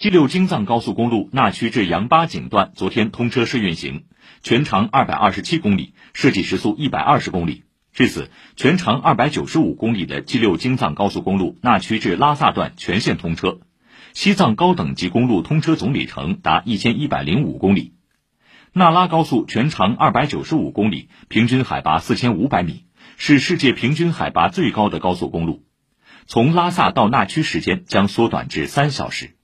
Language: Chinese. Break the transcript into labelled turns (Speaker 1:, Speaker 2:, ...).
Speaker 1: G 六京藏高速公路纳曲至杨八井段昨天通车试运行，全长二百二十七公里，设计时速一百二十公里。至此，全长二百九十五公里的 G 六京藏高速公路纳曲至拉萨段全线通车，西藏高等级公路通车总里程达一千一百零五公里。那拉高速全长二百九十五公里，平均海拔四千五百米，是世界平均海拔最高的高速公路。从拉萨到纳曲时间将缩短至三小时。